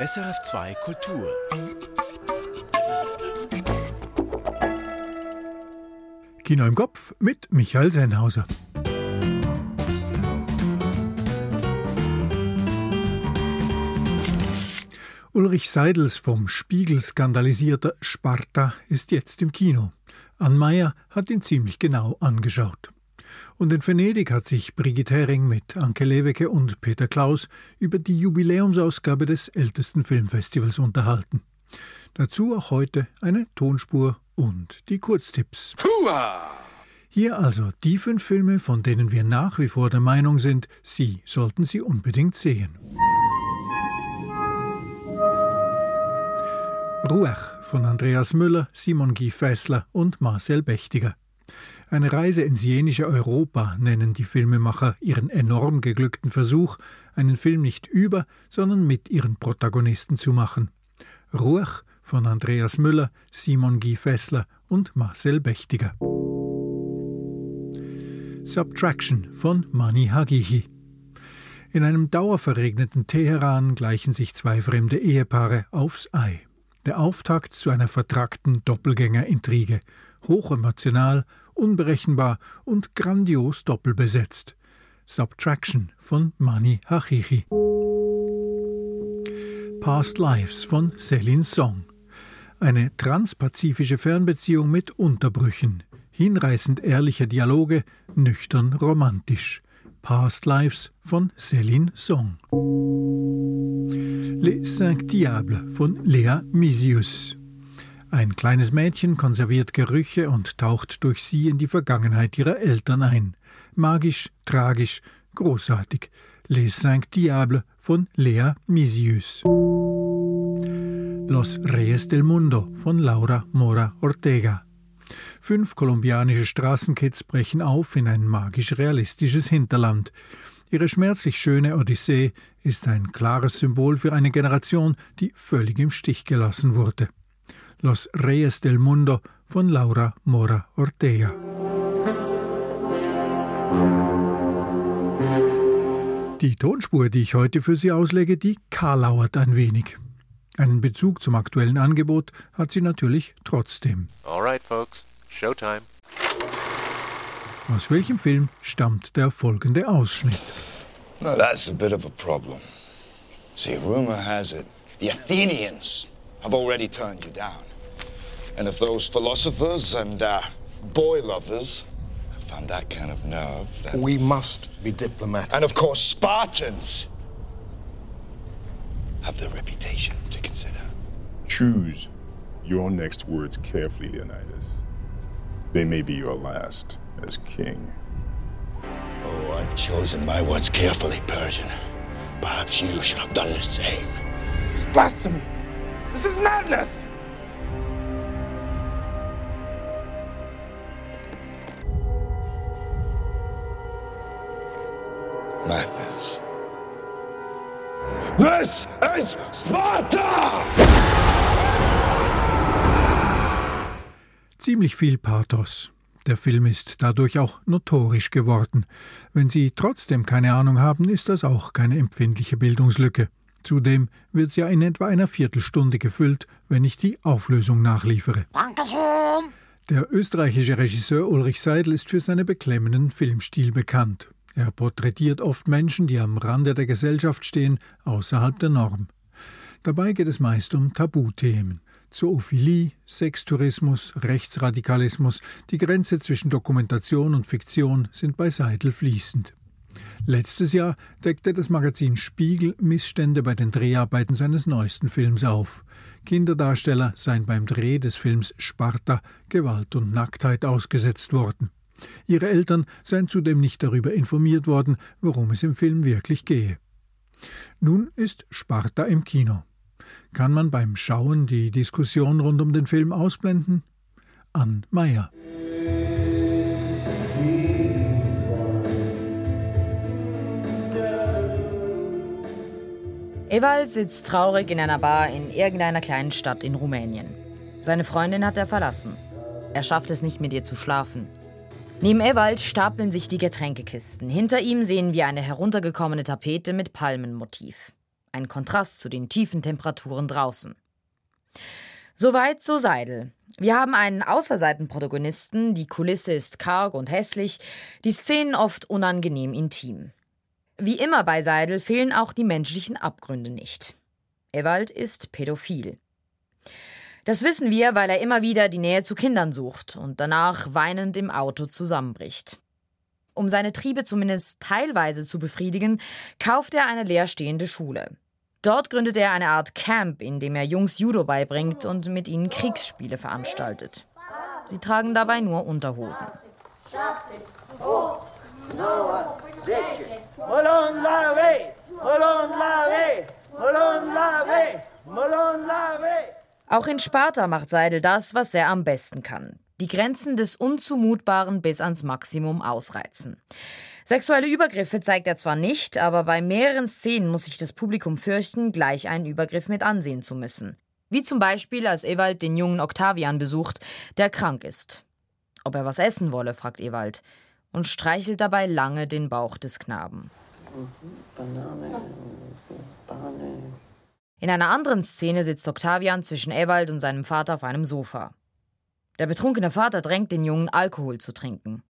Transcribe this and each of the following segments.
SRF2 Kultur. Kino im Kopf mit Michael Sennhauser. Ulrich Seidels vom Spiegel skandalisierter Sparta ist jetzt im Kino. Ann Meyer hat ihn ziemlich genau angeschaut. Und in Venedig hat sich Brigitte Hering mit Anke Lewecke und Peter Klaus über die Jubiläumsausgabe des ältesten Filmfestivals unterhalten. Dazu auch heute eine Tonspur und die Kurztipps. Hua! Hier also die fünf Filme, von denen wir nach wie vor der Meinung sind, Sie sollten sie unbedingt sehen. Ruach von Andreas Müller, Simon Guy Fessler und Marcel Bechtiger. Eine Reise ins jenische Europa nennen die Filmemacher ihren enorm geglückten Versuch, einen Film nicht über, sondern mit ihren Protagonisten zu machen. Ruach von Andreas Müller, Simon Guy Fessler und Marcel Bechtiger. Subtraction von Mani Hagihi. In einem dauerverregneten Teheran gleichen sich zwei fremde Ehepaare aufs Ei. Der Auftakt zu einer vertrackten Doppelgängerintrige, hochemotional unberechenbar und grandios doppelbesetzt. Subtraction von Mani Hachichi. Past Lives von Celine Song. Eine transpazifische Fernbeziehung mit Unterbrüchen. Hinreißend ehrliche Dialoge, nüchtern romantisch. Past Lives von Céline Song. Les Cinq Diables von Lea Misius. Ein kleines Mädchen konserviert Gerüche und taucht durch sie in die Vergangenheit ihrer Eltern ein. Magisch, tragisch, großartig. Les Cinq Diables von Lea Misius. Los Reyes del Mundo von Laura Mora Ortega. Fünf kolumbianische Straßenkids brechen auf in ein magisch-realistisches Hinterland. Ihre schmerzlich schöne Odyssee ist ein klares Symbol für eine Generation, die völlig im Stich gelassen wurde. Los Reyes del Mundo von Laura Mora Ortega. Die Tonspur, die ich heute für Sie auslege, die karlauert ein wenig. Einen Bezug zum aktuellen Angebot hat sie natürlich trotzdem. Alright, folks, Showtime. Aus welchem Film stammt der folgende Ausschnitt? Now that's a bit of a problem. See, rumor has it the Athenians have already turned you down. And if those philosophers and uh, boy lovers have found that kind of nerve, then. We must be diplomatic. And of course, Spartans have their reputation to consider. Choose your next words carefully, Leonidas. They may be your last as king. Oh, I've chosen my words carefully, Persian. Perhaps you should have done the same. This is blasphemy. This is madness. Madness. This is Sparta! Ziemlich viel Pathos. Der Film ist dadurch auch notorisch geworden. Wenn Sie trotzdem keine Ahnung haben, ist das auch keine empfindliche Bildungslücke. Zudem wird sie ja in etwa einer Viertelstunde gefüllt, wenn ich die Auflösung nachliefere. Dankeschön. Der österreichische Regisseur Ulrich Seidel ist für seinen beklemmenden Filmstil bekannt. Er porträtiert oft Menschen, die am Rande der Gesellschaft stehen, außerhalb der Norm. Dabei geht es meist um Tabuthemen. Zoophilie, Sextourismus, Rechtsradikalismus, die Grenze zwischen Dokumentation und Fiktion sind bei Seidel fließend. Letztes Jahr deckte das Magazin Spiegel Missstände bei den Dreharbeiten seines neuesten Films auf. Kinderdarsteller seien beim Dreh des Films Sparta Gewalt und Nacktheit ausgesetzt worden. Ihre Eltern seien zudem nicht darüber informiert worden, worum es im Film wirklich gehe. Nun ist Sparta im Kino. Kann man beim Schauen die Diskussion rund um den Film ausblenden? Ann Meyer. Ewald sitzt traurig in einer Bar in irgendeiner kleinen Stadt in Rumänien. Seine Freundin hat er verlassen. Er schafft es nicht mit ihr zu schlafen. Neben Ewald stapeln sich die Getränkekisten. Hinter ihm sehen wir eine heruntergekommene Tapete mit Palmenmotiv. Ein Kontrast zu den tiefen Temperaturen draußen. Soweit so Seidel. Wir haben einen Außerseitenprotagonisten, die Kulisse ist karg und hässlich, die Szenen oft unangenehm intim. Wie immer bei Seidel fehlen auch die menschlichen Abgründe nicht. Ewald ist pädophil. Das wissen wir, weil er immer wieder die Nähe zu Kindern sucht und danach weinend im Auto zusammenbricht. Um seine Triebe zumindest teilweise zu befriedigen, kauft er eine leerstehende Schule. Dort gründet er eine Art Camp, in dem er Jungs Judo beibringt und mit ihnen Kriegsspiele veranstaltet. Sie tragen dabei nur Unterhosen. Auch in Sparta macht Seidel das, was er am besten kann. Die Grenzen des Unzumutbaren bis ans Maximum ausreizen. Sexuelle Übergriffe zeigt er zwar nicht, aber bei mehreren Szenen muss sich das Publikum fürchten, gleich einen Übergriff mit ansehen zu müssen. Wie zum Beispiel, als Ewald den jungen Octavian besucht, der krank ist. Ob er was essen wolle, fragt Ewald und streichelt dabei lange den Bauch des Knaben. Banane, Banane. In einer anderen Szene sitzt Octavian zwischen Ewald und seinem Vater auf einem Sofa. Der betrunkene Vater drängt den Jungen, Alkohol zu trinken.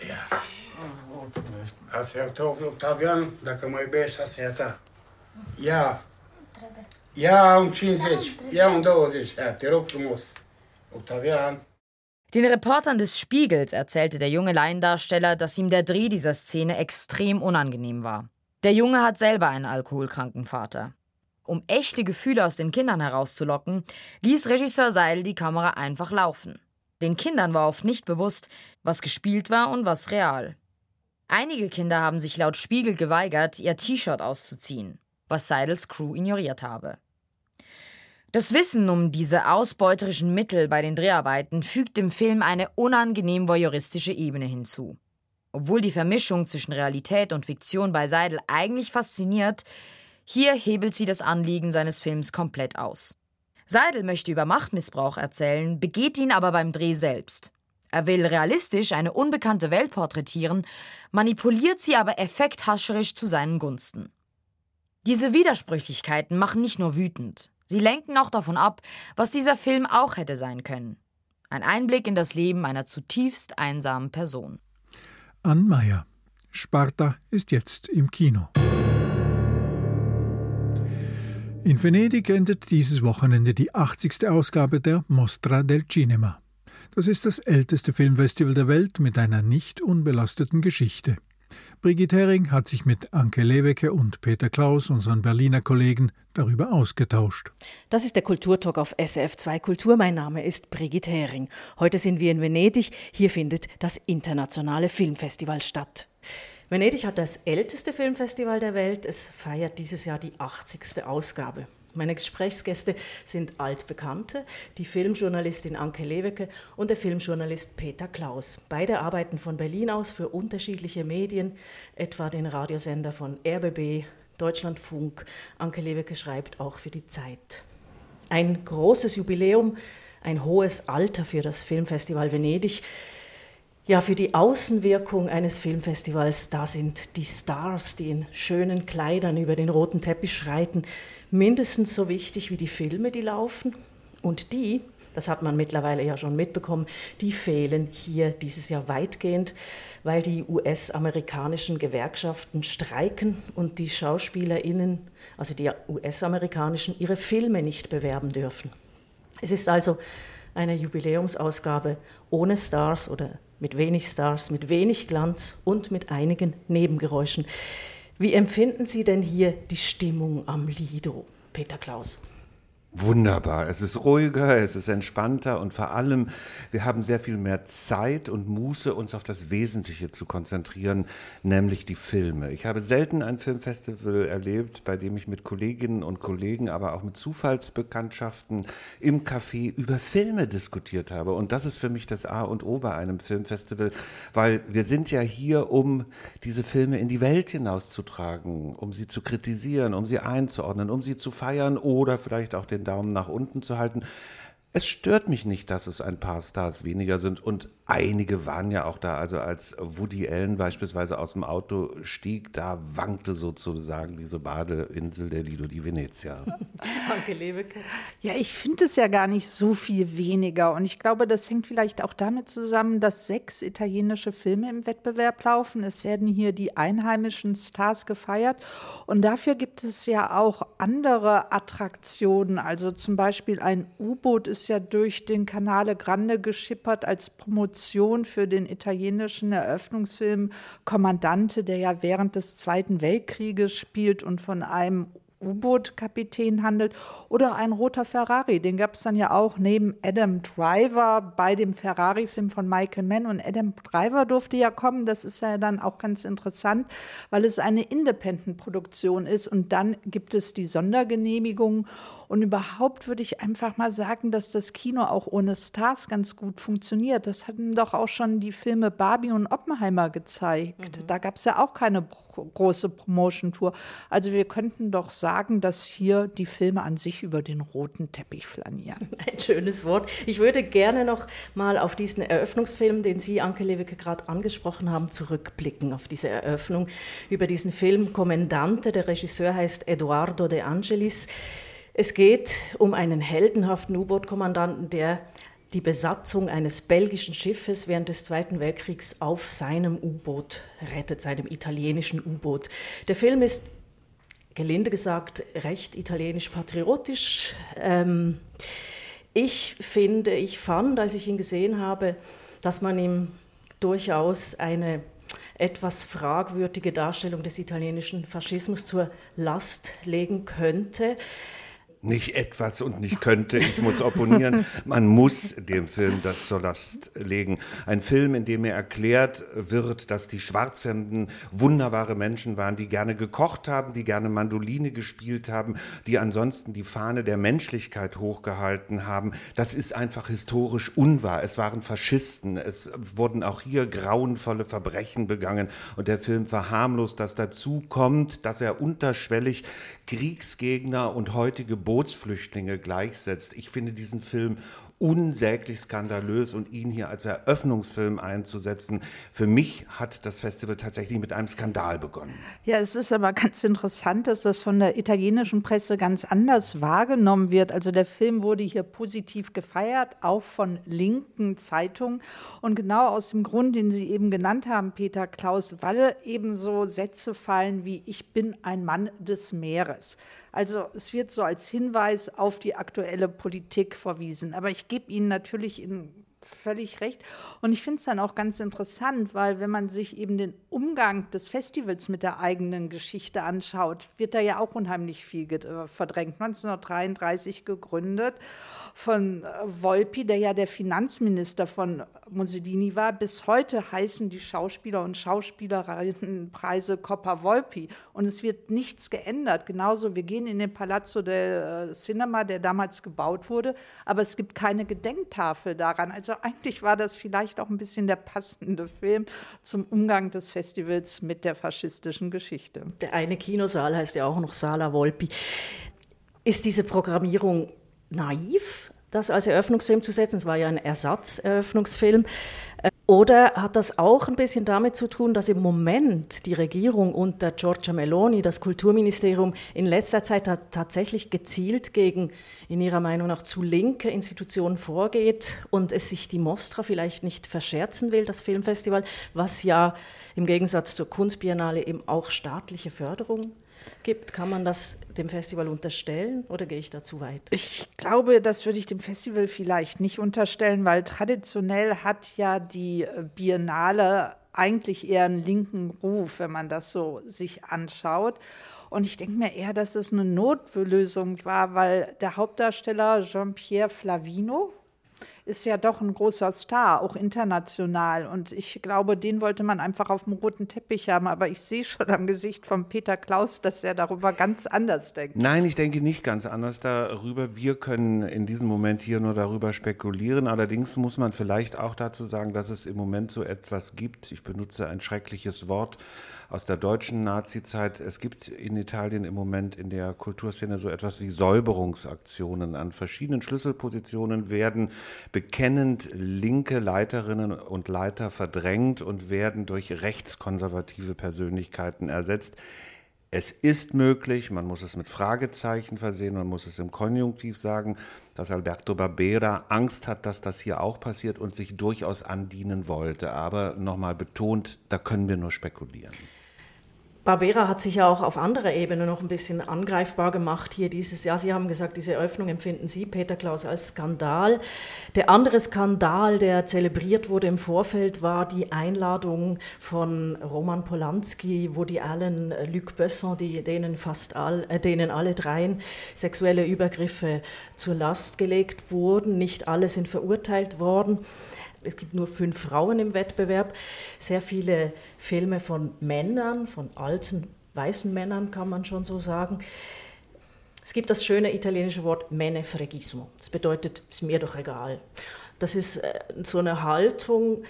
Ja. Octavian, dacă mă iubești, acerta. Ia. Ia un 50, ia un 20. Ja, te rog frumos. Octavian. Den Reportern des Spiegels erzählte der junge Laiendarsteller, dass ihm der Dreh dieser Szene extrem unangenehm war. Der Junge hat selber einen alkoholkranken Vater. Um echte Gefühle aus den Kindern herauszulocken, ließ Regisseur Seil die Kamera einfach laufen. Den Kindern war oft nicht bewusst, was gespielt war und was real. Einige Kinder haben sich laut Spiegel geweigert, ihr T-Shirt auszuziehen, was Seidels Crew ignoriert habe. Das Wissen um diese ausbeuterischen Mittel bei den Dreharbeiten fügt dem Film eine unangenehm voyeuristische Ebene hinzu. Obwohl die Vermischung zwischen Realität und Fiktion bei Seidel eigentlich fasziniert, hier hebelt sie das Anliegen seines Films komplett aus. Seidel möchte über Machtmissbrauch erzählen, begeht ihn aber beim Dreh selbst. Er will realistisch eine unbekannte Welt porträtieren, manipuliert sie aber effekthascherisch zu seinen Gunsten. Diese Widersprüchlichkeiten machen nicht nur wütend, sie lenken auch davon ab, was dieser Film auch hätte sein können. Ein Einblick in das Leben einer zutiefst einsamen Person. Ann Meyer. Sparta ist jetzt im Kino. In Venedig endet dieses Wochenende die 80. Ausgabe der Mostra del Cinema. Das ist das älteste Filmfestival der Welt mit einer nicht unbelasteten Geschichte. Brigitte Hering hat sich mit Anke Lewecke und Peter Klaus, unseren Berliner Kollegen, darüber ausgetauscht. Das ist der Kulturtalk auf SRF2 Kultur. Mein Name ist Brigitte Hering. Heute sind wir in Venedig. Hier findet das internationale Filmfestival statt. Venedig hat das älteste Filmfestival der Welt. Es feiert dieses Jahr die 80. Ausgabe. Meine Gesprächsgäste sind Altbekannte, die Filmjournalistin Anke Lewecke und der Filmjournalist Peter Klaus. Beide arbeiten von Berlin aus für unterschiedliche Medien, etwa den Radiosender von RBB, Deutschlandfunk. Anke Lewecke schreibt auch für die Zeit. Ein großes Jubiläum, ein hohes Alter für das Filmfestival Venedig. Ja, für die Außenwirkung eines Filmfestivals, da sind die Stars, die in schönen Kleidern über den roten Teppich schreiten, mindestens so wichtig wie die Filme, die laufen. Und die, das hat man mittlerweile ja schon mitbekommen, die fehlen hier dieses Jahr weitgehend, weil die US-amerikanischen Gewerkschaften streiken und die Schauspielerinnen, also die US-amerikanischen, ihre Filme nicht bewerben dürfen. Es ist also eine Jubiläumsausgabe ohne Stars oder mit wenig Stars, mit wenig Glanz und mit einigen Nebengeräuschen. Wie empfinden Sie denn hier die Stimmung am Lido, Peter Klaus? Wunderbar. Es ist ruhiger, es ist entspannter und vor allem, wir haben sehr viel mehr Zeit und Muße, uns auf das Wesentliche zu konzentrieren, nämlich die Filme. Ich habe selten ein Filmfestival erlebt, bei dem ich mit Kolleginnen und Kollegen, aber auch mit Zufallsbekanntschaften im Café über Filme diskutiert habe. Und das ist für mich das A und O bei einem Filmfestival, weil wir sind ja hier, um diese Filme in die Welt hinauszutragen, um sie zu kritisieren, um sie einzuordnen, um sie zu feiern oder vielleicht auch den den Daumen nach unten zu halten. Es stört mich nicht, dass es ein paar Stars weniger sind und einige waren ja auch da. Also als Woody Allen beispielsweise aus dem Auto stieg, da wankte sozusagen diese Badeinsel der Lido di Venezia. Anke Lewicke. Ja, ich finde es ja gar nicht so viel weniger. Und ich glaube, das hängt vielleicht auch damit zusammen, dass sechs italienische Filme im Wettbewerb laufen. Es werden hier die einheimischen Stars gefeiert. Und dafür gibt es ja auch andere Attraktionen. Also zum Beispiel ein U-Boot ist ja durch den Canale Grande geschippert als Promotion für den italienischen Eröffnungsfilm Kommandante, der ja während des Zweiten Weltkrieges spielt und von einem U-Boot-Kapitän handelt oder ein roter Ferrari. Den gab es dann ja auch neben Adam Driver bei dem Ferrari-Film von Michael Mann. Und Adam Driver durfte ja kommen. Das ist ja dann auch ganz interessant, weil es eine Independent-Produktion ist. Und dann gibt es die Sondergenehmigung. Und überhaupt würde ich einfach mal sagen, dass das Kino auch ohne Stars ganz gut funktioniert. Das hatten doch auch schon die Filme Barbie und Oppenheimer gezeigt. Mhm. Da gab es ja auch keine große Promotion-Tour. Also wir könnten doch sagen, dass hier die Filme an sich über den roten Teppich flanieren. Ein schönes Wort. Ich würde gerne noch mal auf diesen Eröffnungsfilm, den Sie, Anke Lewicke, gerade angesprochen haben, zurückblicken, auf diese Eröffnung über diesen Film Kommandante. Der Regisseur heißt Eduardo De Angelis. Es geht um einen heldenhaften U-Boot-Kommandanten, der die Besatzung eines belgischen Schiffes während des Zweiten Weltkriegs auf seinem U-Boot rettet, seinem italienischen U-Boot. Der Film ist, gelinde gesagt, recht italienisch-patriotisch. Ähm, ich finde, ich fand, als ich ihn gesehen habe, dass man ihm durchaus eine etwas fragwürdige Darstellung des italienischen Faschismus zur Last legen könnte nicht etwas und nicht könnte, ich muss opponieren. Man muss dem Film das zur Last legen. Ein Film, in dem mir erklärt wird, dass die Schwarzhemden wunderbare Menschen waren, die gerne gekocht haben, die gerne Mandoline gespielt haben, die ansonsten die Fahne der Menschlichkeit hochgehalten haben. Das ist einfach historisch unwahr. Es waren Faschisten. Es wurden auch hier grauenvolle Verbrechen begangen. Und der Film verharmlost das dazu kommt, dass er unterschwellig Kriegsgegner und heutige Bootsflüchtlinge gleichsetzt. Ich finde diesen Film unsäglich skandalös und ihn hier als Eröffnungsfilm einzusetzen. Für mich hat das Festival tatsächlich mit einem Skandal begonnen. Ja, es ist aber ganz interessant, dass das von der italienischen Presse ganz anders wahrgenommen wird. Also der Film wurde hier positiv gefeiert, auch von linken Zeitungen. Und genau aus dem Grund, den Sie eben genannt haben, Peter Klaus, weil eben so Sätze fallen wie Ich bin ein Mann des Meeres. Also es wird so als Hinweis auf die aktuelle Politik verwiesen. Aber ich gebe Ihnen natürlich in völlig recht. Und ich finde es dann auch ganz interessant, weil wenn man sich eben den Umgang des Festivals mit der eigenen Geschichte anschaut, wird da ja auch unheimlich viel äh, verdrängt. 1933 gegründet von äh, Volpi, der ja der Finanzminister von Mussolini war. Bis heute heißen die Schauspieler und Schauspielerinnen Preise Coppa Volpi. Und es wird nichts geändert. Genauso, wir gehen in den Palazzo del äh, Cinema, der damals gebaut wurde, aber es gibt keine Gedenktafel daran. Also eigentlich war das vielleicht auch ein bisschen der passende Film zum Umgang des Festivals mit der faschistischen Geschichte. Der eine Kinosaal heißt ja auch noch Sala Volpi. Ist diese Programmierung naiv, das als Eröffnungsfilm zu setzen. Es war ja ein Ersatzeröffnungsfilm. Oder hat das auch ein bisschen damit zu tun, dass im Moment die Regierung unter Giorgia Meloni, das Kulturministerium, in letzter Zeit tatsächlich gezielt gegen, in ihrer Meinung nach, zu linke Institutionen vorgeht und es sich die Mostra vielleicht nicht verscherzen will, das Filmfestival, was ja im Gegensatz zur Kunstbiennale eben auch staatliche Förderung gibt. Kann man das dem Festival unterstellen oder gehe ich da zu weit? Ich glaube, das würde ich dem Festival vielleicht nicht unterstellen, weil traditionell hat ja die äh, Biennale eigentlich eher einen linken Ruf, wenn man das so sich anschaut. Und ich denke mir eher, dass es eine Notlösung war, weil der Hauptdarsteller Jean-Pierre Flavino, ist ja doch ein großer Star, auch international. Und ich glaube, den wollte man einfach auf dem roten Teppich haben. Aber ich sehe schon am Gesicht von Peter Klaus, dass er darüber ganz anders denkt. Nein, ich denke nicht ganz anders darüber. Wir können in diesem Moment hier nur darüber spekulieren. Allerdings muss man vielleicht auch dazu sagen, dass es im Moment so etwas gibt. Ich benutze ein schreckliches Wort aus der deutschen Nazizeit. Es gibt in Italien im Moment in der Kulturszene so etwas wie Säuberungsaktionen. An verschiedenen Schlüsselpositionen werden bekennend linke Leiterinnen und Leiter verdrängt und werden durch rechtskonservative Persönlichkeiten ersetzt. Es ist möglich, man muss es mit Fragezeichen versehen, man muss es im Konjunktiv sagen, dass Alberto Barbera Angst hat, dass das hier auch passiert und sich durchaus andienen wollte. Aber nochmal betont, da können wir nur spekulieren. Barbera hat sich ja auch auf anderer Ebene noch ein bisschen angreifbar gemacht hier dieses Jahr. Sie haben gesagt, diese Öffnung empfinden Sie, Peter Klaus, als Skandal. Der andere Skandal, der zelebriert wurde im Vorfeld, war die Einladung von Roman Polanski, wo die Allen, Luc Besson, die, denen fast all, äh, denen alle dreien sexuelle Übergriffe zur Last gelegt wurden. Nicht alle sind verurteilt worden. Es gibt nur fünf Frauen im Wettbewerb. Sehr viele Filme von Männern, von alten weißen Männern kann man schon so sagen. Es gibt das schöne italienische Wort mene fregismo. Das bedeutet, ist mir doch egal. Das ist äh, so eine Haltung,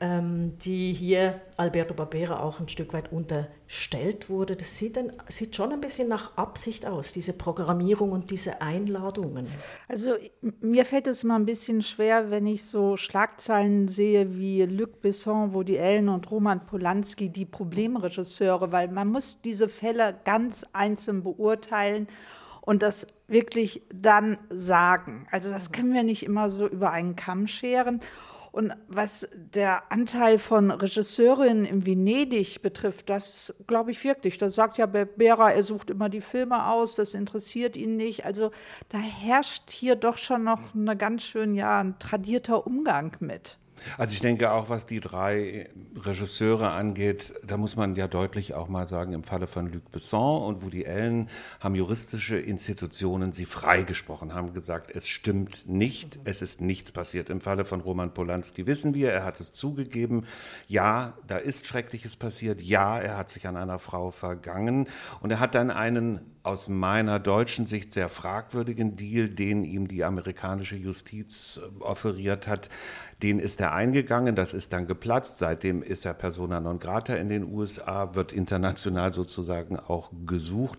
die hier Alberto Barbera auch ein Stück weit unterstellt wurde. Das sieht, dann, sieht schon ein bisschen nach Absicht aus, diese Programmierung und diese Einladungen. Also mir fällt es mal ein bisschen schwer, wenn ich so Schlagzeilen sehe wie Luc Besson, Woody Allen und Roman Polanski, die Problemregisseure, weil man muss diese Fälle ganz einzeln beurteilen und das wirklich dann sagen. Also das können wir nicht immer so über einen Kamm scheren. Und was der Anteil von Regisseurinnen in Venedig betrifft, das glaube ich wirklich. Das sagt ja Bera, er sucht immer die Filme aus, das interessiert ihn nicht. Also da herrscht hier doch schon noch eine ganz schön, ja, ein tradierter Umgang mit. Also ich denke auch, was die drei Regisseure angeht, da muss man ja deutlich auch mal sagen, im Falle von Luc Besson und Woody Allen haben juristische Institutionen sie freigesprochen, haben gesagt, es stimmt nicht, es ist nichts passiert. Im Falle von Roman Polanski wissen wir, er hat es zugegeben, ja, da ist Schreckliches passiert, ja, er hat sich an einer Frau vergangen. Und er hat dann einen aus meiner deutschen Sicht sehr fragwürdigen Deal, den ihm die amerikanische Justiz äh, offeriert hat, den ist er eingegangen, das ist dann geplatzt. Seitdem ist er persona non grata in den USA, wird international sozusagen auch gesucht.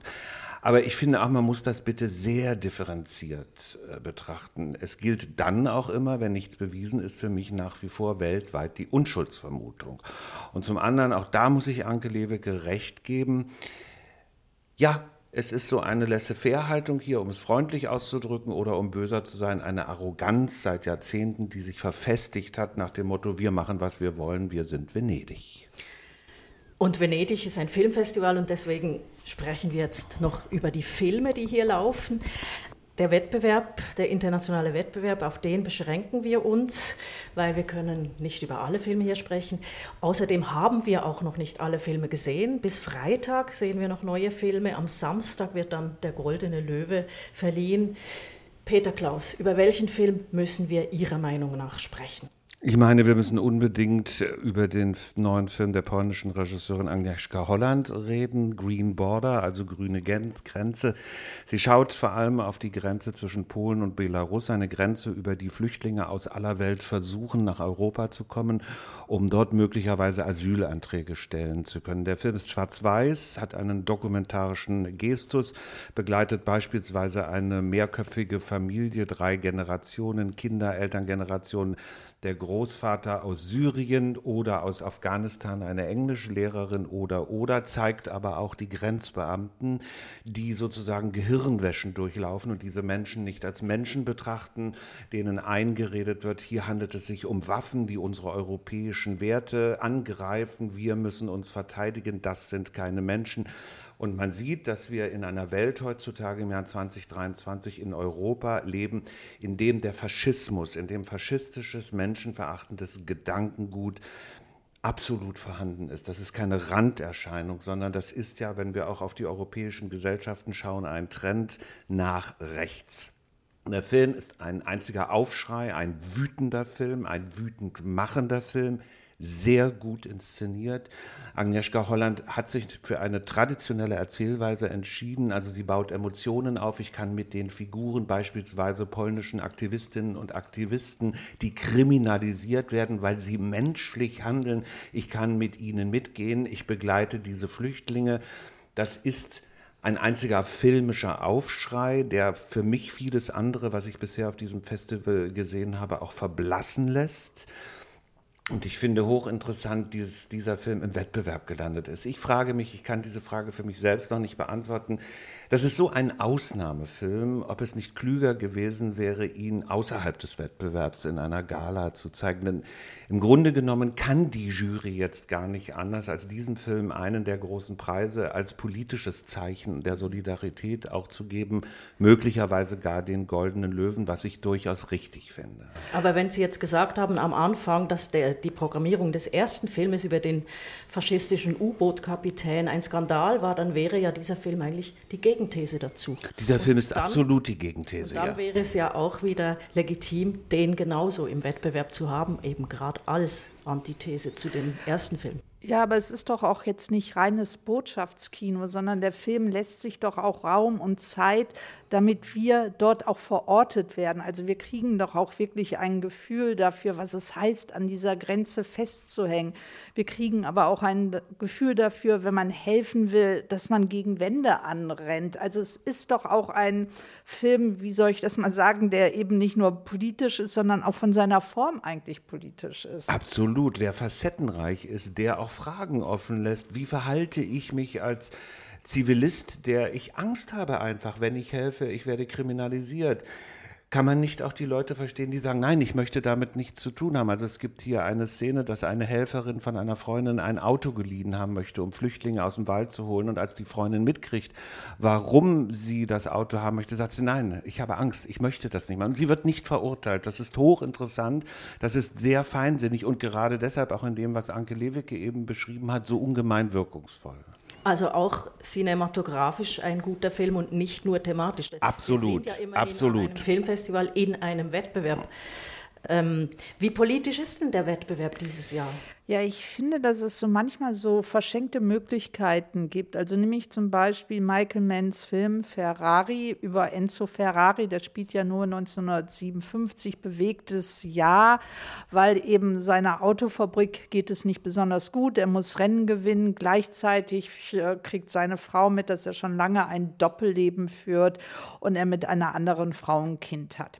Aber ich finde auch, man muss das bitte sehr differenziert äh, betrachten. Es gilt dann auch immer, wenn nichts bewiesen ist, für mich nach wie vor weltweit die Unschuldsvermutung. Und zum anderen, auch da muss ich Anke Lewicke recht geben. Ja, es ist so eine Laissez-faire-Haltung hier, um es freundlich auszudrücken oder um böser zu sein, eine Arroganz seit Jahrzehnten, die sich verfestigt hat nach dem Motto, wir machen, was wir wollen, wir sind Venedig. Und Venedig ist ein Filmfestival und deswegen sprechen wir jetzt noch über die Filme, die hier laufen. Der Wettbewerb, der internationale Wettbewerb, auf den beschränken wir uns, weil wir können nicht über alle Filme hier sprechen. Außerdem haben wir auch noch nicht alle Filme gesehen. Bis Freitag sehen wir noch neue Filme. Am Samstag wird dann der Goldene Löwe verliehen. Peter Klaus, über welchen Film müssen wir Ihrer Meinung nach sprechen? Ich meine, wir müssen unbedingt über den neuen Film der polnischen Regisseurin Agnieszka Holland reden, Green Border, also grüne Grenze. Sie schaut vor allem auf die Grenze zwischen Polen und Belarus, eine Grenze, über die Flüchtlinge aus aller Welt versuchen, nach Europa zu kommen, um dort möglicherweise Asylanträge stellen zu können. Der Film ist schwarz-weiß, hat einen dokumentarischen Gestus, begleitet beispielsweise eine mehrköpfige Familie, drei Generationen, Kinder, Elterngenerationen, der Großvater aus Syrien oder aus Afghanistan, eine Englischlehrerin oder oder, zeigt aber auch die Grenzbeamten, die sozusagen Gehirnwäschen durchlaufen und diese Menschen nicht als Menschen betrachten, denen eingeredet wird, hier handelt es sich um Waffen, die unsere europäischen Werte angreifen, wir müssen uns verteidigen, das sind keine Menschen. Und man sieht, dass wir in einer Welt heutzutage im Jahr 2023 in Europa leben, in dem der Faschismus, in dem faschistisches, menschenverachtendes Gedankengut absolut vorhanden ist. Das ist keine Randerscheinung, sondern das ist ja, wenn wir auch auf die europäischen Gesellschaften schauen, ein Trend nach rechts. Der Film ist ein einziger Aufschrei, ein wütender Film, ein wütend machender Film, sehr gut inszeniert. Agnieszka Holland hat sich für eine traditionelle Erzählweise entschieden. Also sie baut Emotionen auf. Ich kann mit den Figuren beispielsweise polnischen Aktivistinnen und Aktivisten, die kriminalisiert werden, weil sie menschlich handeln, ich kann mit ihnen mitgehen. Ich begleite diese Flüchtlinge. Das ist ein einziger filmischer Aufschrei, der für mich vieles andere, was ich bisher auf diesem Festival gesehen habe, auch verblassen lässt. Und ich finde hochinteressant, dass dieser Film im Wettbewerb gelandet ist. Ich frage mich, ich kann diese Frage für mich selbst noch nicht beantworten, das ist so ein Ausnahmefilm, ob es nicht klüger gewesen wäre, ihn außerhalb des Wettbewerbs in einer Gala zu zeigen. Denn im Grunde genommen kann die Jury jetzt gar nicht anders, als diesem Film einen der großen Preise als politisches Zeichen der Solidarität auch zu geben, möglicherweise gar den Goldenen Löwen, was ich durchaus richtig finde. Aber wenn Sie jetzt gesagt haben am Anfang, dass der, die Programmierung des ersten Filmes über den faschistischen U-Boot-Kapitän ein Skandal war, dann wäre ja dieser Film eigentlich die Gegenwart Gegenthese dazu. Dieser Film ist dann, absolut die Gegenthese. dann ja. wäre es ja auch wieder legitim, den genauso im Wettbewerb zu haben, eben gerade als Antithese zu dem ersten Film. Ja, aber es ist doch auch jetzt nicht reines Botschaftskino, sondern der Film lässt sich doch auch Raum und Zeit, damit wir dort auch verortet werden. Also wir kriegen doch auch wirklich ein Gefühl dafür, was es heißt, an dieser Grenze festzuhängen. Wir kriegen aber auch ein Gefühl dafür, wenn man helfen will, dass man gegen Wände anrennt. Also es ist doch auch ein Film, wie soll ich das mal sagen, der eben nicht nur politisch ist, sondern auch von seiner Form eigentlich politisch ist. Absolut, der facettenreich ist, der auch Fragen offen lässt. Wie verhalte ich mich als Zivilist, der ich Angst habe einfach, wenn ich helfe, ich werde kriminalisiert? Kann man nicht auch die Leute verstehen, die sagen, nein, ich möchte damit nichts zu tun haben? Also es gibt hier eine Szene, dass eine Helferin von einer Freundin ein Auto geliehen haben möchte, um Flüchtlinge aus dem Wald zu holen. Und als die Freundin mitkriegt, warum sie das Auto haben möchte, sagt sie, nein, ich habe Angst, ich möchte das nicht mehr. Und sie wird nicht verurteilt. Das ist hochinteressant, das ist sehr feinsinnig und gerade deshalb auch in dem, was Anke Lewicke eben beschrieben hat, so ungemein wirkungsvoll. Also auch cinematografisch ein guter Film und nicht nur thematisch. Absolut. Wir sind ja immerhin absolut. Einem Filmfestival in einem Wettbewerb. Ähm, wie politisch ist denn der Wettbewerb dieses Jahr? Ja, ich finde, dass es so manchmal so verschenkte Möglichkeiten gibt. Also nämlich zum Beispiel Michael Manns Film Ferrari über Enzo Ferrari, der spielt ja nur 1957, bewegtes Jahr, weil eben seiner Autofabrik geht es nicht besonders gut. Er muss Rennen gewinnen. Gleichzeitig äh, kriegt seine Frau mit, dass er schon lange ein Doppelleben führt und er mit einer anderen Frau ein Kind hat.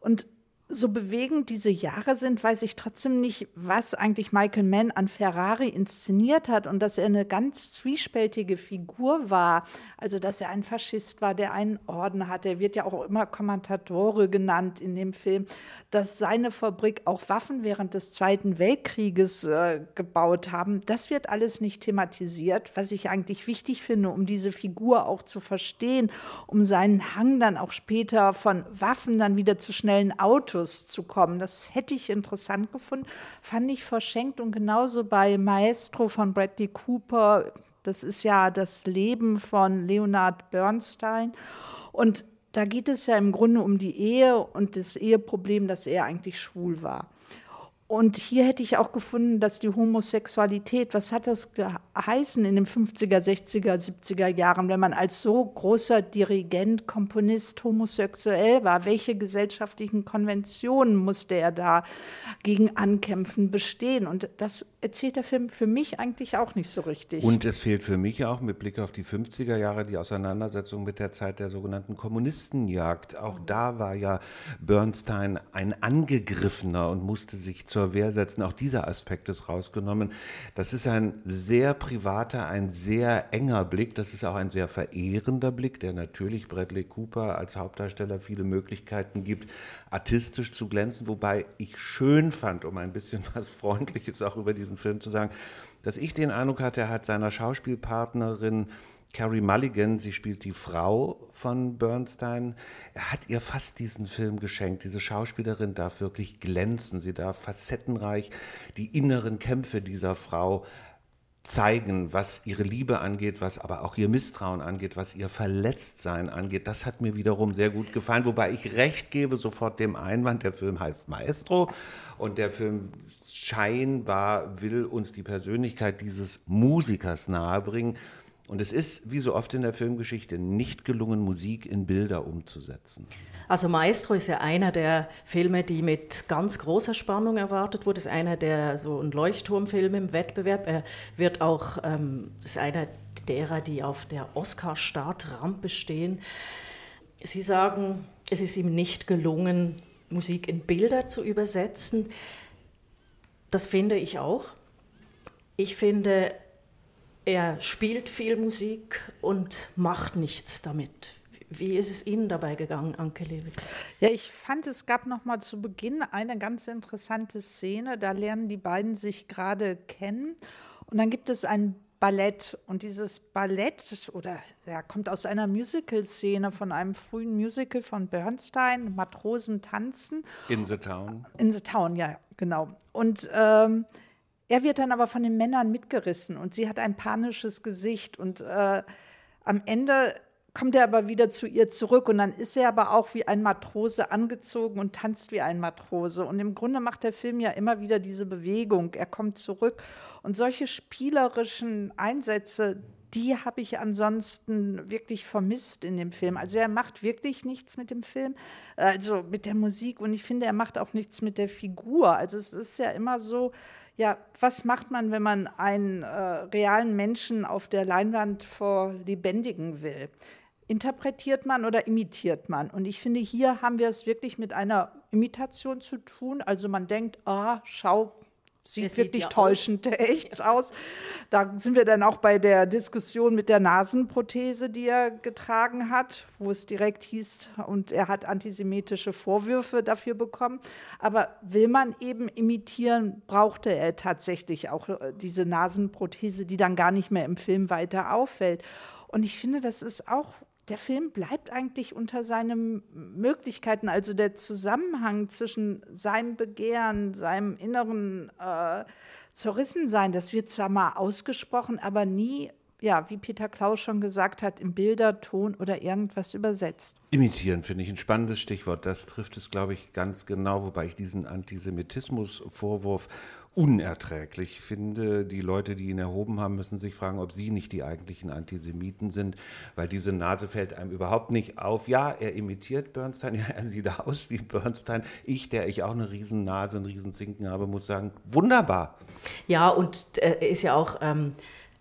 Und so bewegend diese Jahre sind, weiß ich trotzdem nicht, was eigentlich Michael Mann an Ferrari inszeniert hat und dass er eine ganz zwiespältige Figur war. Also, dass er ein Faschist war, der einen Orden hatte. Er wird ja auch immer Kommentatore genannt in dem Film, dass seine Fabrik auch Waffen während des Zweiten Weltkrieges äh, gebaut haben. Das wird alles nicht thematisiert, was ich eigentlich wichtig finde, um diese Figur auch zu verstehen, um seinen Hang dann auch später von Waffen dann wieder zu schnellen Autos Autos zu kommen. Das hätte ich interessant gefunden, fand ich verschenkt. Und genauso bei Maestro von Bradley Cooper, das ist ja das Leben von Leonard Bernstein. Und da geht es ja im Grunde um die Ehe und das Eheproblem, dass er eigentlich schwul war. Und hier hätte ich auch gefunden, dass die Homosexualität, was hat das geheißen in den 50er, 60er, 70er Jahren, wenn man als so großer Dirigent, Komponist homosexuell war? Welche gesellschaftlichen Konventionen musste er da gegen ankämpfen, bestehen? Und das erzählt der Film für mich eigentlich auch nicht so richtig. Und es fehlt für mich auch mit Blick auf die 50er Jahre die Auseinandersetzung mit der Zeit der sogenannten Kommunistenjagd. Auch da war ja Bernstein ein Angegriffener und musste sich zur zur Wehr setzen. Auch dieser Aspekt ist rausgenommen. Das ist ein sehr privater, ein sehr enger Blick. Das ist auch ein sehr verehrender Blick, der natürlich Bradley Cooper als Hauptdarsteller viele Möglichkeiten gibt, artistisch zu glänzen. Wobei ich schön fand, um ein bisschen was Freundliches auch über diesen Film zu sagen, dass ich den Eindruck hatte, er hat seiner Schauspielpartnerin Carrie Mulligan, sie spielt die Frau von Bernstein. Er hat ihr fast diesen Film geschenkt. Diese Schauspielerin darf wirklich glänzen. Sie darf facettenreich die inneren Kämpfe dieser Frau zeigen, was ihre Liebe angeht, was aber auch ihr Misstrauen angeht, was ihr Verletztsein angeht. Das hat mir wiederum sehr gut gefallen, wobei ich recht gebe sofort dem Einwand, der Film heißt Maestro und der Film scheinbar will uns die Persönlichkeit dieses Musikers nahebringen. Und es ist, wie so oft in der Filmgeschichte, nicht gelungen, Musik in Bilder umzusetzen. Also Maestro ist ja einer der Filme, die mit ganz großer Spannung erwartet wurde. Das ist einer der so ein Leuchtturmfilm im Wettbewerb. Er wird auch, ähm, ist einer derer, die auf der Oscar-Startrampe stehen. Sie sagen, es ist ihm nicht gelungen, Musik in Bilder zu übersetzen. Das finde ich auch. Ich finde, er spielt viel Musik und macht nichts damit. Wie ist es Ihnen dabei gegangen, Anke Lewit? Ja, ich fand, es gab noch mal zu Beginn eine ganz interessante Szene. Da lernen die beiden sich gerade kennen. Und dann gibt es ein Ballett. Und dieses Ballett, oder ja, kommt aus einer Musical-Szene von einem frühen Musical von Bernstein, Matrosen tanzen. In the Town. In the Town, ja, genau. Und ähm, er wird dann aber von den Männern mitgerissen und sie hat ein panisches Gesicht und äh, am Ende kommt er aber wieder zu ihr zurück und dann ist er aber auch wie ein Matrose angezogen und tanzt wie ein Matrose. Und im Grunde macht der Film ja immer wieder diese Bewegung. Er kommt zurück und solche spielerischen Einsätze, die habe ich ansonsten wirklich vermisst in dem Film. Also er macht wirklich nichts mit dem Film, also mit der Musik und ich finde, er macht auch nichts mit der Figur. Also es ist ja immer so, ja, was macht man, wenn man einen äh, realen Menschen auf der Leinwand vor lebendigen will? Interpretiert man oder imitiert man? Und ich finde, hier haben wir es wirklich mit einer Imitation zu tun. Also man denkt, ah, schau, sieht, sieht wirklich ja täuschend aus. echt aus. Da sind wir dann auch bei der Diskussion mit der Nasenprothese, die er getragen hat, wo es direkt hieß, und er hat antisemitische Vorwürfe dafür bekommen. Aber will man eben imitieren, brauchte er tatsächlich auch äh, diese Nasenprothese, die dann gar nicht mehr im Film weiter auffällt. Und ich finde, das ist auch der Film bleibt eigentlich unter seinen Möglichkeiten. Also der Zusammenhang zwischen seinem Begehren, seinem inneren äh, Zerrissensein, das wird zwar mal ausgesprochen, aber nie, ja, wie Peter Klaus schon gesagt hat, im Bilder, Ton oder irgendwas übersetzt. Imitieren finde ich ein spannendes Stichwort. Das trifft es, glaube ich, ganz genau, wobei ich diesen Antisemitismus-Vorwurf unerträglich finde. Die Leute, die ihn erhoben haben, müssen sich fragen, ob sie nicht die eigentlichen Antisemiten sind, weil diese Nase fällt einem überhaupt nicht auf. Ja, er imitiert Bernstein, ja, er sieht aus wie Bernstein. Ich, der ich auch eine riesen Nase, einen riesen Zinken habe, muss sagen, wunderbar. Ja, und äh, er ist ja auch ähm,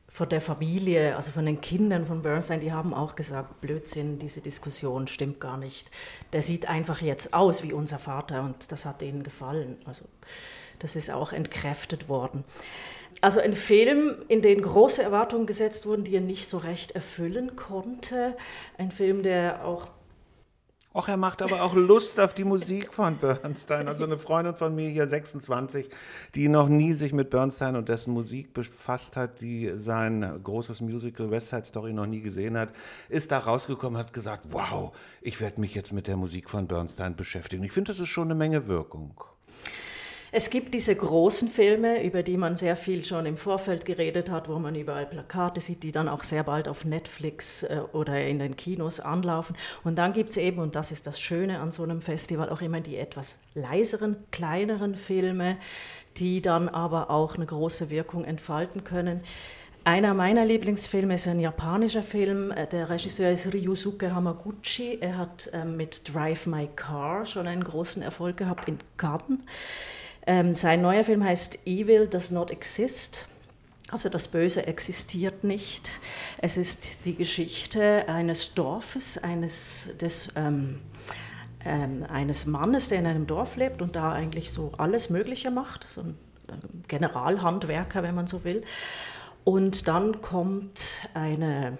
von der Familie, also von den Kindern von Bernstein, die haben auch gesagt, Blödsinn, diese Diskussion stimmt gar nicht. Der sieht einfach jetzt aus wie unser Vater und das hat ihnen gefallen. Also das ist auch entkräftet worden. Also ein Film, in den große Erwartungen gesetzt wurden, die er nicht so recht erfüllen konnte. Ein Film, der auch Och, er macht aber auch Lust auf die Musik von Bernstein. Also eine Freundin von mir hier, 26, die noch nie sich mit Bernstein und dessen Musik befasst hat, die sein großes Musical West Side Story noch nie gesehen hat, ist da rausgekommen, hat gesagt, wow, ich werde mich jetzt mit der Musik von Bernstein beschäftigen. Ich finde, das ist schon eine Menge Wirkung. Es gibt diese großen Filme, über die man sehr viel schon im Vorfeld geredet hat, wo man überall Plakate sieht, die dann auch sehr bald auf Netflix äh, oder in den Kinos anlaufen. Und dann gibt es eben, und das ist das Schöne an so einem Festival, auch immer die etwas leiseren, kleineren Filme, die dann aber auch eine große Wirkung entfalten können. Einer meiner Lieblingsfilme ist ein japanischer Film. Äh, der Regisseur ist Ryusuke Hamaguchi. Er hat äh, mit Drive My Car schon einen großen Erfolg gehabt in Cannes. Ähm, sein neuer Film heißt Evil Does Not Exist. Also das Böse existiert nicht. Es ist die Geschichte eines Dorfes, eines, des, ähm, ähm, eines Mannes, der in einem Dorf lebt und da eigentlich so alles Mögliche macht. So ein Generalhandwerker, wenn man so will. Und dann kommt eine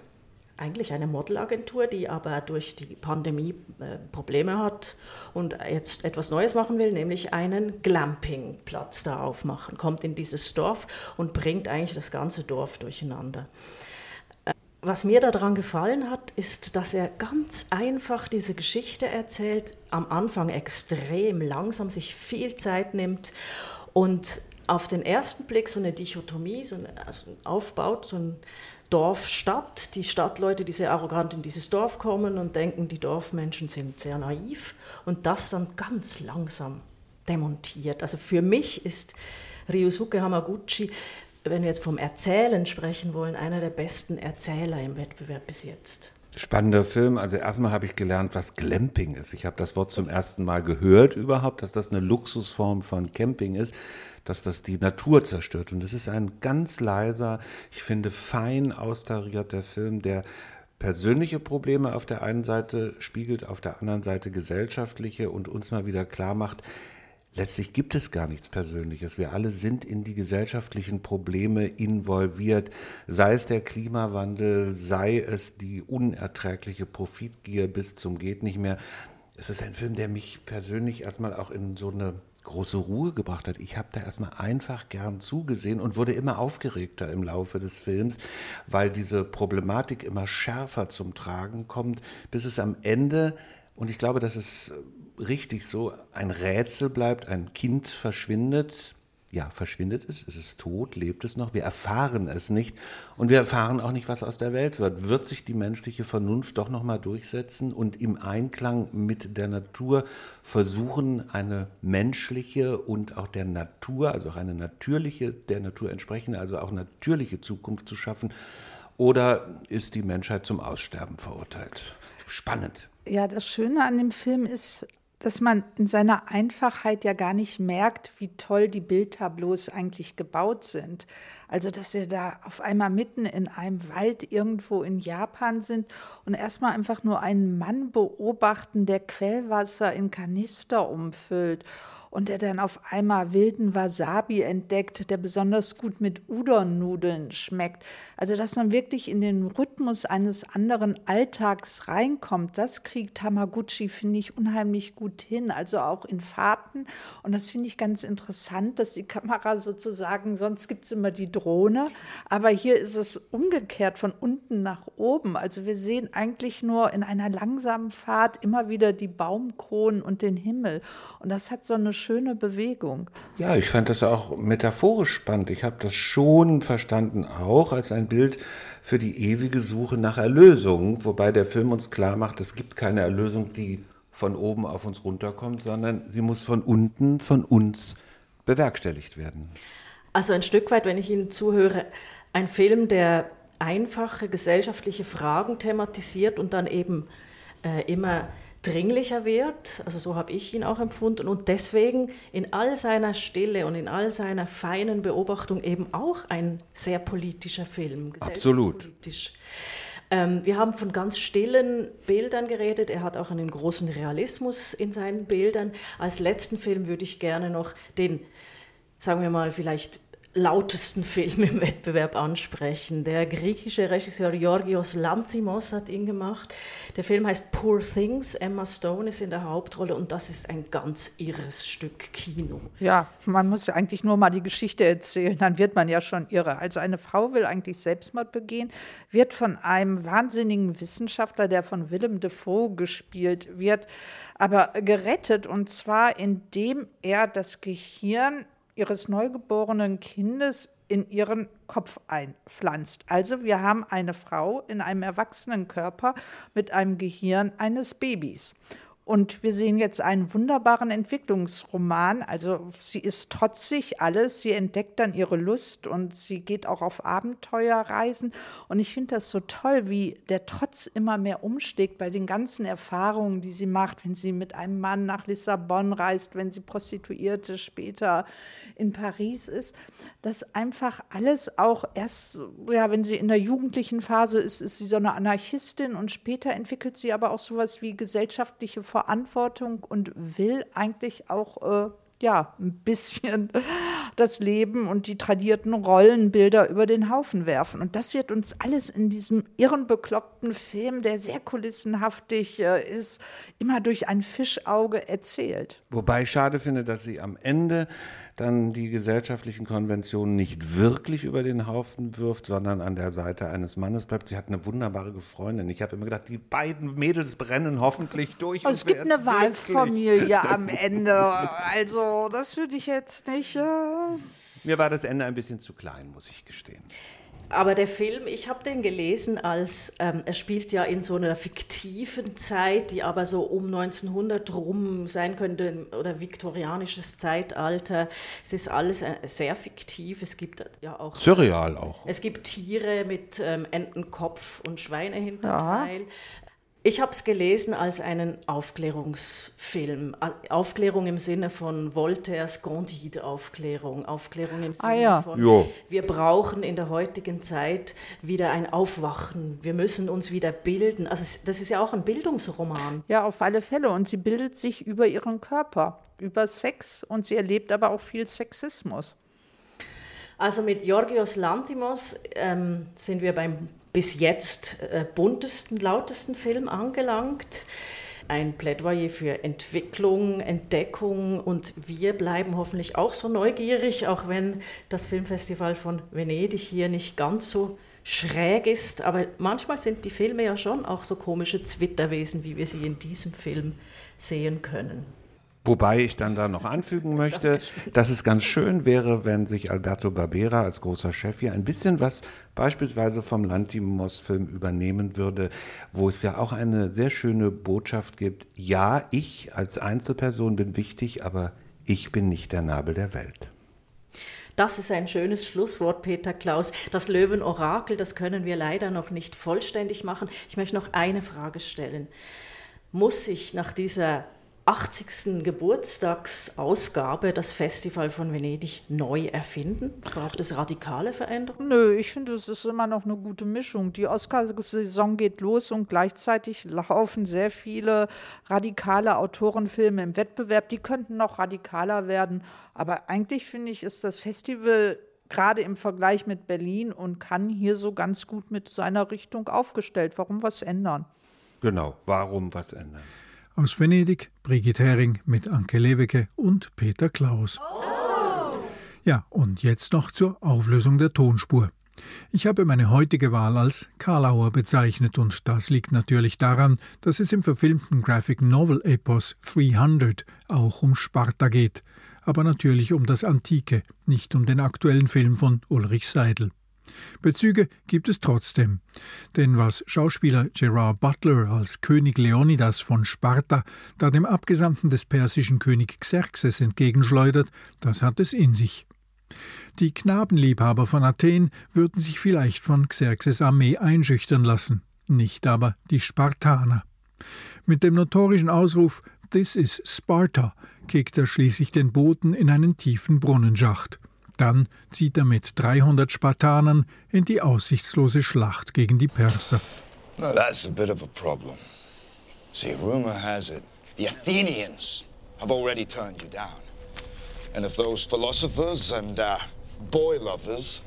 eigentlich eine Modelagentur, die aber durch die Pandemie äh, Probleme hat und jetzt etwas Neues machen will, nämlich einen Glampingplatz da aufmachen. Kommt in dieses Dorf und bringt eigentlich das ganze Dorf durcheinander. Äh, was mir daran gefallen hat, ist, dass er ganz einfach diese Geschichte erzählt, am Anfang extrem langsam, sich viel Zeit nimmt und auf den ersten Blick so eine Dichotomie, so eine, also aufbaut, so ein Dorf-Stadt, die Stadtleute, die sehr arrogant in dieses Dorf kommen und denken, die Dorfmenschen sind sehr naiv und das dann ganz langsam demontiert. Also für mich ist Ryosuke Hamaguchi, wenn wir jetzt vom Erzählen sprechen wollen, einer der besten Erzähler im Wettbewerb bis jetzt. Spannender Film. Also erstmal habe ich gelernt, was Glamping ist. Ich habe das Wort zum ersten Mal gehört überhaupt, dass das eine Luxusform von Camping ist, dass das die Natur zerstört. Und es ist ein ganz leiser, ich finde fein austarierter Film, der persönliche Probleme auf der einen Seite spiegelt, auf der anderen Seite gesellschaftliche und uns mal wieder klar macht, letztlich gibt es gar nichts Persönliches. Wir alle sind in die gesellschaftlichen Probleme involviert, sei es der Klimawandel, sei es die unerträgliche Profitgier bis zum geht nicht mehr. Es ist ein Film, der mich persönlich erstmal auch in so eine große Ruhe gebracht hat. Ich habe da erstmal einfach gern zugesehen und wurde immer aufgeregter im Laufe des Films, weil diese Problematik immer schärfer zum Tragen kommt, bis es am Ende, und ich glaube, das ist richtig so, ein Rätsel bleibt, ein Kind verschwindet, ja, verschwindet es, es ist tot, lebt es noch, wir erfahren es nicht und wir erfahren auch nicht, was aus der Welt wird. Wird sich die menschliche Vernunft doch nochmal durchsetzen und im Einklang mit der Natur versuchen, eine menschliche und auch der Natur, also auch eine natürliche, der Natur entsprechende, also auch natürliche Zukunft zu schaffen? Oder ist die Menschheit zum Aussterben verurteilt? Spannend. Ja, das Schöne an dem Film ist dass man in seiner Einfachheit ja gar nicht merkt, wie toll die Bildtableaus eigentlich gebaut sind. Also, dass wir da auf einmal mitten in einem Wald irgendwo in Japan sind und erstmal einfach nur einen Mann beobachten, der Quellwasser in Kanister umfüllt und der dann auf einmal wilden Wasabi entdeckt, der besonders gut mit Udon-Nudeln schmeckt. Also, dass man wirklich in den Rhythmus eines anderen Alltags reinkommt, das kriegt Hamaguchi, finde ich, unheimlich gut hin. Also auch in Fahrten. Und das finde ich ganz interessant, dass die Kamera sozusagen, sonst gibt es immer die Drohne, aber hier ist es umgekehrt von unten nach oben. Also wir sehen eigentlich nur in einer langsamen Fahrt immer wieder die Baumkronen und den Himmel. Und das hat so eine schöne Bewegung. Ja, ich fand das auch metaphorisch spannend. Ich habe das schon verstanden, auch als ein Bild für die ewige Suche nach Erlösung, wobei der Film uns klar macht, es gibt keine Erlösung, die von oben auf uns runterkommt, sondern sie muss von unten, von uns bewerkstelligt werden. Also ein Stück weit, wenn ich Ihnen zuhöre, ein Film, der einfache gesellschaftliche Fragen thematisiert und dann eben äh, immer dringlicher wird, also so habe ich ihn auch empfunden und deswegen in all seiner Stille und in all seiner feinen Beobachtung eben auch ein sehr politischer Film. Absolut. Ähm, wir haben von ganz stillen Bildern geredet. Er hat auch einen großen Realismus in seinen Bildern. Als letzten Film würde ich gerne noch den, sagen wir mal, vielleicht lautesten Film im Wettbewerb ansprechen. Der griechische Regisseur Georgios Lanthimos hat ihn gemacht. Der Film heißt Poor Things. Emma Stone ist in der Hauptrolle und das ist ein ganz irres Stück Kino. Ja, man muss eigentlich nur mal die Geschichte erzählen, dann wird man ja schon irre. Also eine Frau will eigentlich Selbstmord begehen, wird von einem wahnsinnigen Wissenschaftler, der von Willem Dafoe gespielt wird, aber gerettet und zwar indem er das Gehirn ihres neugeborenen Kindes in ihren Kopf einpflanzt. Also wir haben eine Frau in einem erwachsenen Körper mit einem Gehirn eines Babys. Und wir sehen jetzt einen wunderbaren Entwicklungsroman. Also sie ist trotzig alles, sie entdeckt dann ihre Lust und sie geht auch auf Abenteuerreisen. Und ich finde das so toll, wie der Trotz immer mehr umschlägt bei den ganzen Erfahrungen, die sie macht, wenn sie mit einem Mann nach Lissabon reist, wenn sie Prostituierte später in Paris ist. Dass einfach alles auch erst, ja, wenn sie in der jugendlichen Phase ist, ist sie so eine Anarchistin und später entwickelt sie aber auch sowas wie gesellschaftliche Formen Verantwortung und will eigentlich auch äh, ja, ein bisschen das Leben und die tradierten Rollenbilder über den Haufen werfen. Und das wird uns alles in diesem irren, bekloppten Film, der sehr kulissenhaftig äh, ist, immer durch ein Fischauge erzählt. Wobei ich schade finde, dass sie am Ende dann die gesellschaftlichen Konventionen nicht wirklich über den Haufen wirft, sondern an der Seite eines Mannes bleibt. Sie hat eine wunderbare Freundin. Ich habe immer gedacht, die beiden Mädels brennen hoffentlich durch. Also es gibt eine Wahlfamilie am Ende. Also das würde ich jetzt nicht. Äh Mir war das Ende ein bisschen zu klein, muss ich gestehen. Aber der Film, ich habe den gelesen als, ähm, er spielt ja in so einer fiktiven Zeit, die aber so um 1900 rum sein könnte oder viktorianisches Zeitalter. Es ist alles äh, sehr fiktiv. Es gibt ja auch. Surreal auch. Es gibt Tiere mit ähm, Entenkopf und Schweinehinterteil. Ja. Ich habe es gelesen als einen Aufklärungsfilm. Aufklärung im Sinne von Voltaires Candide-Aufklärung. Aufklärung im Sinne ah, ja. von, jo. wir brauchen in der heutigen Zeit wieder ein Aufwachen. Wir müssen uns wieder bilden. Also das ist ja auch ein Bildungsroman. Ja, auf alle Fälle. Und sie bildet sich über ihren Körper, über Sex. Und sie erlebt aber auch viel Sexismus. Also mit Georgios Lantimos ähm, sind wir beim bis jetzt äh, buntesten, lautesten Film angelangt. Ein Plädoyer für Entwicklung, Entdeckung und wir bleiben hoffentlich auch so neugierig, auch wenn das Filmfestival von Venedig hier nicht ganz so schräg ist. Aber manchmal sind die Filme ja schon auch so komische Zwitterwesen, wie wir sie in diesem Film sehen können. Wobei ich dann da noch anfügen möchte, dass es ganz schön wäre, wenn sich Alberto Barbera als großer Chef hier ein bisschen was beispielsweise vom Lantimos-Film übernehmen würde, wo es ja auch eine sehr schöne Botschaft gibt. Ja, ich als Einzelperson bin wichtig, aber ich bin nicht der Nabel der Welt. Das ist ein schönes Schlusswort, Peter Klaus. Das Löwenorakel, das können wir leider noch nicht vollständig machen. Ich möchte noch eine Frage stellen. Muss sich nach dieser 80. Geburtstagsausgabe das Festival von Venedig neu erfinden? Braucht es radikale Veränderungen? Nö, ich finde, es ist immer noch eine gute Mischung. Die Oscarsaison geht los und gleichzeitig laufen sehr viele radikale Autorenfilme im Wettbewerb. Die könnten noch radikaler werden. Aber eigentlich finde ich, ist das Festival gerade im Vergleich mit Berlin und Cannes hier so ganz gut mit seiner Richtung aufgestellt. Warum was ändern? Genau, warum was ändern? Aus Venedig Brigitte Hering mit Anke Lewecke und Peter Klaus. Ja, und jetzt noch zur Auflösung der Tonspur. Ich habe meine heutige Wahl als Karlauer bezeichnet und das liegt natürlich daran, dass es im verfilmten Graphic Novel Epos 300 auch um Sparta geht, aber natürlich um das Antike, nicht um den aktuellen Film von Ulrich Seidel. Bezüge gibt es trotzdem. Denn was Schauspieler Gerard Butler als König Leonidas von Sparta da dem Abgesandten des persischen König Xerxes entgegenschleudert, das hat es in sich. Die Knabenliebhaber von Athen würden sich vielleicht von Xerxes Armee einschüchtern lassen, nicht aber die Spartaner. Mit dem notorischen Ausruf This is Sparta kickt er schließlich den Boten in einen tiefen Brunnenschacht. Dann zieht er mit 300 Spartanern in die aussichtslose Schlacht gegen die Perser. Now that's a bit of a problem. See, rumor has it the Athenians have already turned you down. And if those philosophers and uh, boy lovers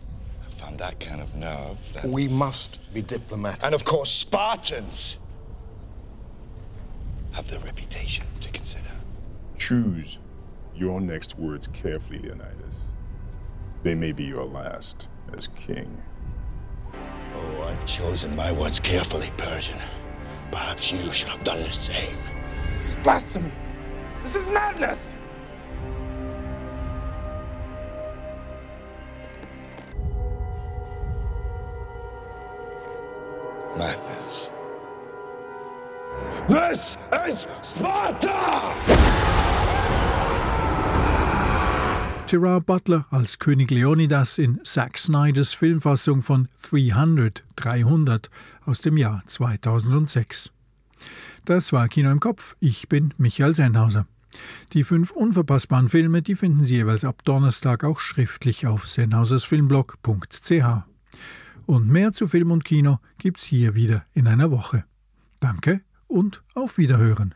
have found that kind of nerve, then... We must be diplomatic. And of course, Spartans have their reputation to consider. Choose your next words carefully, Leonidas. They may be your last as king. Oh, I've chosen my words carefully, Persian. Perhaps you should have done the same. This is blasphemy. This is madness. Madness. This is Sparta! Gerard Butler als König Leonidas in Zack Snyders Filmfassung von 300, 300 aus dem Jahr 2006. Das war Kino im Kopf. Ich bin Michael Sennhauser. Die fünf unverpassbaren Filme, die finden Sie jeweils ab Donnerstag auch schriftlich auf sennhausersfilmblog.ch. Und mehr zu Film und Kino gibt's hier wieder in einer Woche. Danke und auf Wiederhören.